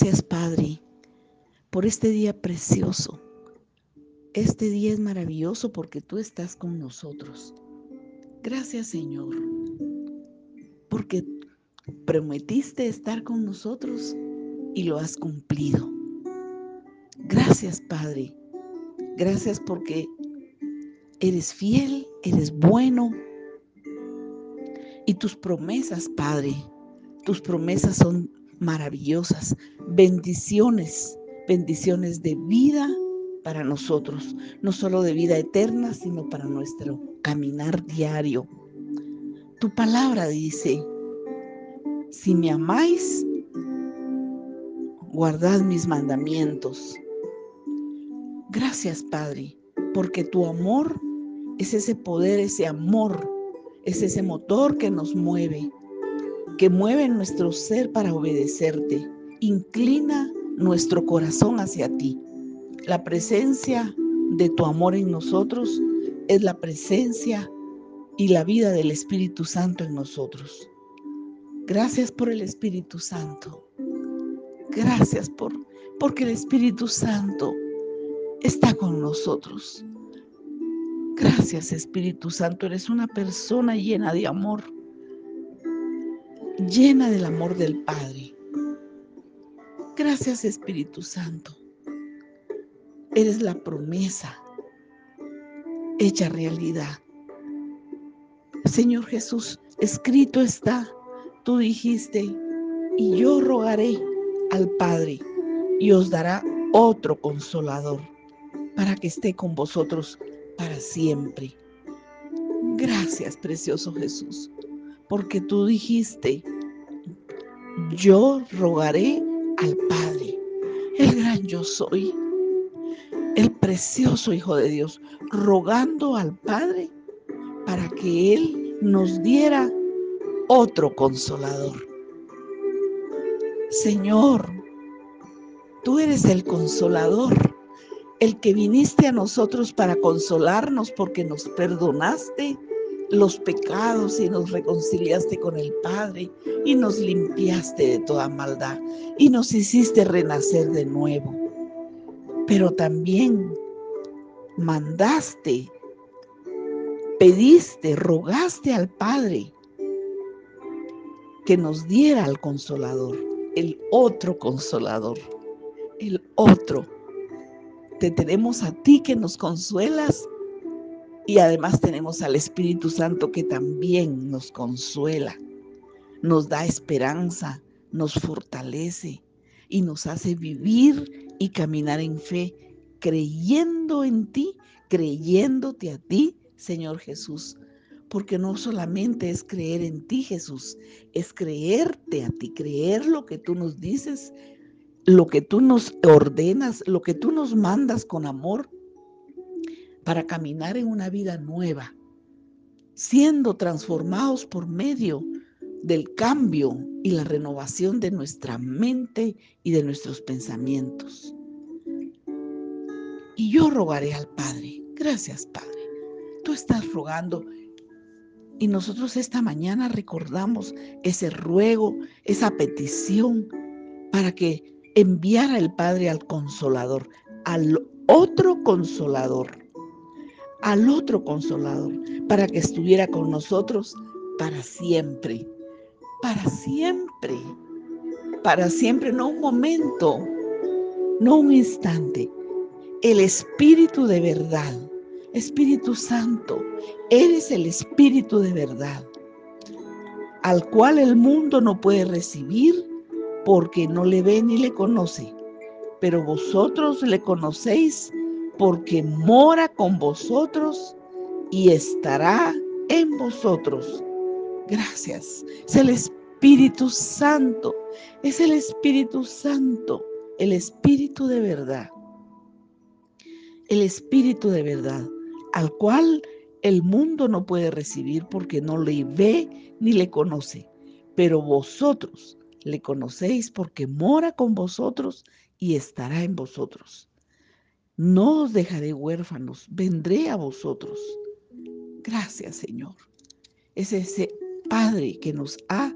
Gracias, Padre, por este día precioso. Este día es maravilloso porque tú estás con nosotros. Gracias, Señor, porque prometiste estar con nosotros y lo has cumplido. Gracias, Padre. Gracias porque eres fiel, eres bueno. Y tus promesas, Padre, tus promesas son maravillosas. Bendiciones, bendiciones de vida para nosotros, no solo de vida eterna, sino para nuestro caminar diario. Tu palabra dice, si me amáis, guardad mis mandamientos. Gracias, Padre, porque tu amor es ese poder, ese amor, es ese motor que nos mueve, que mueve nuestro ser para obedecerte. Inclina nuestro corazón hacia ti. La presencia de tu amor en nosotros es la presencia y la vida del Espíritu Santo en nosotros. Gracias por el Espíritu Santo. Gracias por porque el Espíritu Santo está con nosotros. Gracias Espíritu Santo, eres una persona llena de amor, llena del amor del Padre. Gracias Espíritu Santo, eres la promesa hecha realidad. Señor Jesús, escrito está, tú dijiste, y yo rogaré al Padre y os dará otro consolador para que esté con vosotros para siempre. Gracias, precioso Jesús, porque tú dijiste, yo rogaré al Padre, el gran yo soy, el precioso Hijo de Dios, rogando al Padre para que Él nos diera otro consolador. Señor, tú eres el consolador el que viniste a nosotros para consolarnos porque nos perdonaste los pecados y nos reconciliaste con el Padre y nos limpiaste de toda maldad y nos hiciste renacer de nuevo. Pero también mandaste, pediste, rogaste al Padre que nos diera al consolador, el otro consolador, el otro te tenemos a ti que nos consuelas y además tenemos al Espíritu Santo que también nos consuela, nos da esperanza, nos fortalece y nos hace vivir y caminar en fe, creyendo en ti, creyéndote a ti, Señor Jesús. Porque no solamente es creer en ti, Jesús, es creerte a ti, creer lo que tú nos dices, lo que tú nos ordenas, lo que tú nos mandas con amor para caminar en una vida nueva, siendo transformados por medio del cambio y la renovación de nuestra mente y de nuestros pensamientos. Y yo rogaré al Padre, gracias Padre, tú estás rogando. Y nosotros esta mañana recordamos ese ruego, esa petición para que enviar al Padre al consolador, al otro consolador, al otro consolador, para que estuviera con nosotros para siempre, para siempre, para siempre, no un momento, no un instante. El Espíritu de verdad, Espíritu Santo, eres el Espíritu de verdad, al cual el mundo no puede recibir porque no le ve ni le conoce, pero vosotros le conocéis porque mora con vosotros y estará en vosotros. Gracias. Es el Espíritu Santo. Es el Espíritu Santo, el Espíritu de verdad. El Espíritu de verdad, al cual el mundo no puede recibir porque no le ve ni le conoce. Pero vosotros le conocéis porque mora con vosotros y estará en vosotros. No os dejaré huérfanos, vendré a vosotros. Gracias, Señor. Es ese Padre que nos ha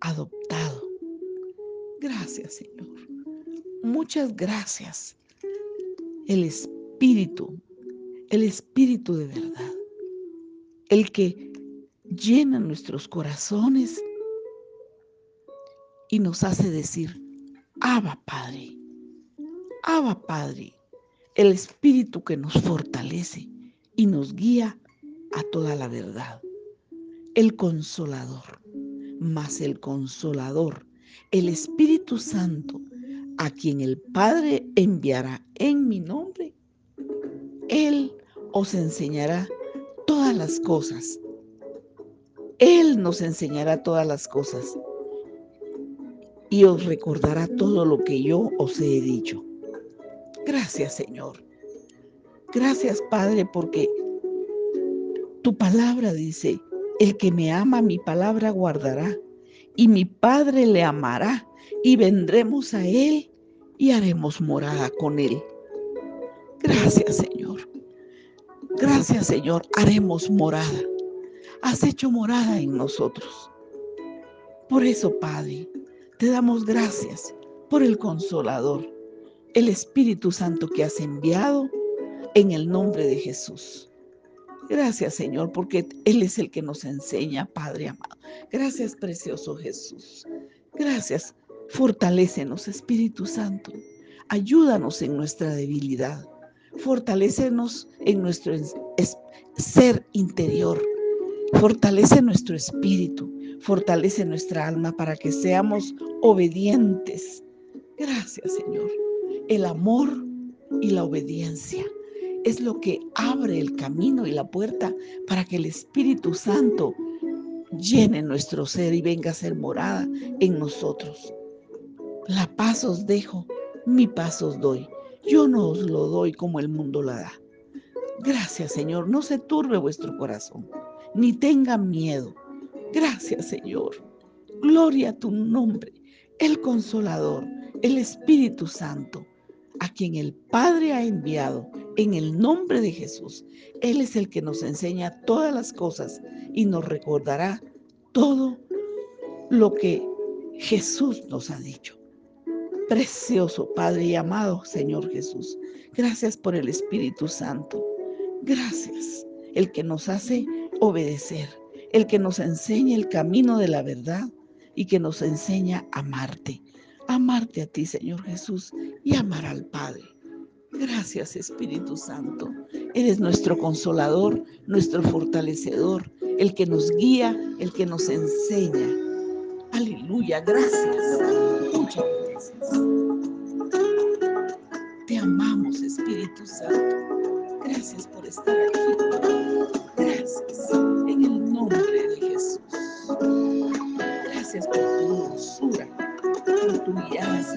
adoptado, Gracias, Señor. Muchas gracias. El Espíritu, el Espíritu de verdad, el que llena nuestros corazones y nos hace decir, Abba Padre, Abba Padre, el Espíritu que nos fortalece y nos guía a toda la verdad, el consolador, más el consolador, el Espíritu Santo, a quien el Padre enviará en mi nombre, Él os enseñará todas las cosas. Él nos enseñará todas las cosas y os recordará todo lo que yo os he dicho. Gracias Señor. Gracias Padre porque tu palabra dice, el que me ama mi palabra guardará y mi Padre le amará y vendremos a Él y haremos morada con Él. Gracias Señor. Gracias Señor, haremos morada. Has hecho morada en nosotros. Por eso, Padre, te damos gracias por el consolador, el Espíritu Santo que has enviado en el nombre de Jesús. Gracias, Señor, porque Él es el que nos enseña, Padre amado. Gracias, precioso Jesús. Gracias. Fortalécenos, Espíritu Santo. Ayúdanos en nuestra debilidad. Fortalécenos en nuestro ser interior. Fortalece nuestro espíritu. Fortalece nuestra alma para que seamos obedientes. Gracias, Señor. El amor y la obediencia es lo que abre el camino y la puerta para que el Espíritu Santo llene nuestro ser y venga a ser morada en nosotros. La paz os dejo, mi paz os doy. Yo no os lo doy como el mundo la da. Gracias, Señor. No se turbe vuestro corazón, ni tenga miedo. Gracias, Señor. Gloria a tu nombre, el consolador, el Espíritu Santo a quien el Padre ha enviado en el nombre de Jesús. Él es el que nos enseña todas las cosas y nos recordará todo lo que Jesús nos ha dicho. Precioso Padre y amado Señor Jesús, gracias por el Espíritu Santo. Gracias, el que nos hace obedecer, el que nos enseña el camino de la verdad y que nos enseña a amarte amarte a ti, Señor Jesús, y amar al Padre. Gracias, Espíritu Santo. Eres nuestro consolador, nuestro fortalecedor, el que nos guía, el que nos enseña. Aleluya, gracias. Muchas gracias. Te amamos, Espíritu Santo. Gracias por estar aquí. Paz,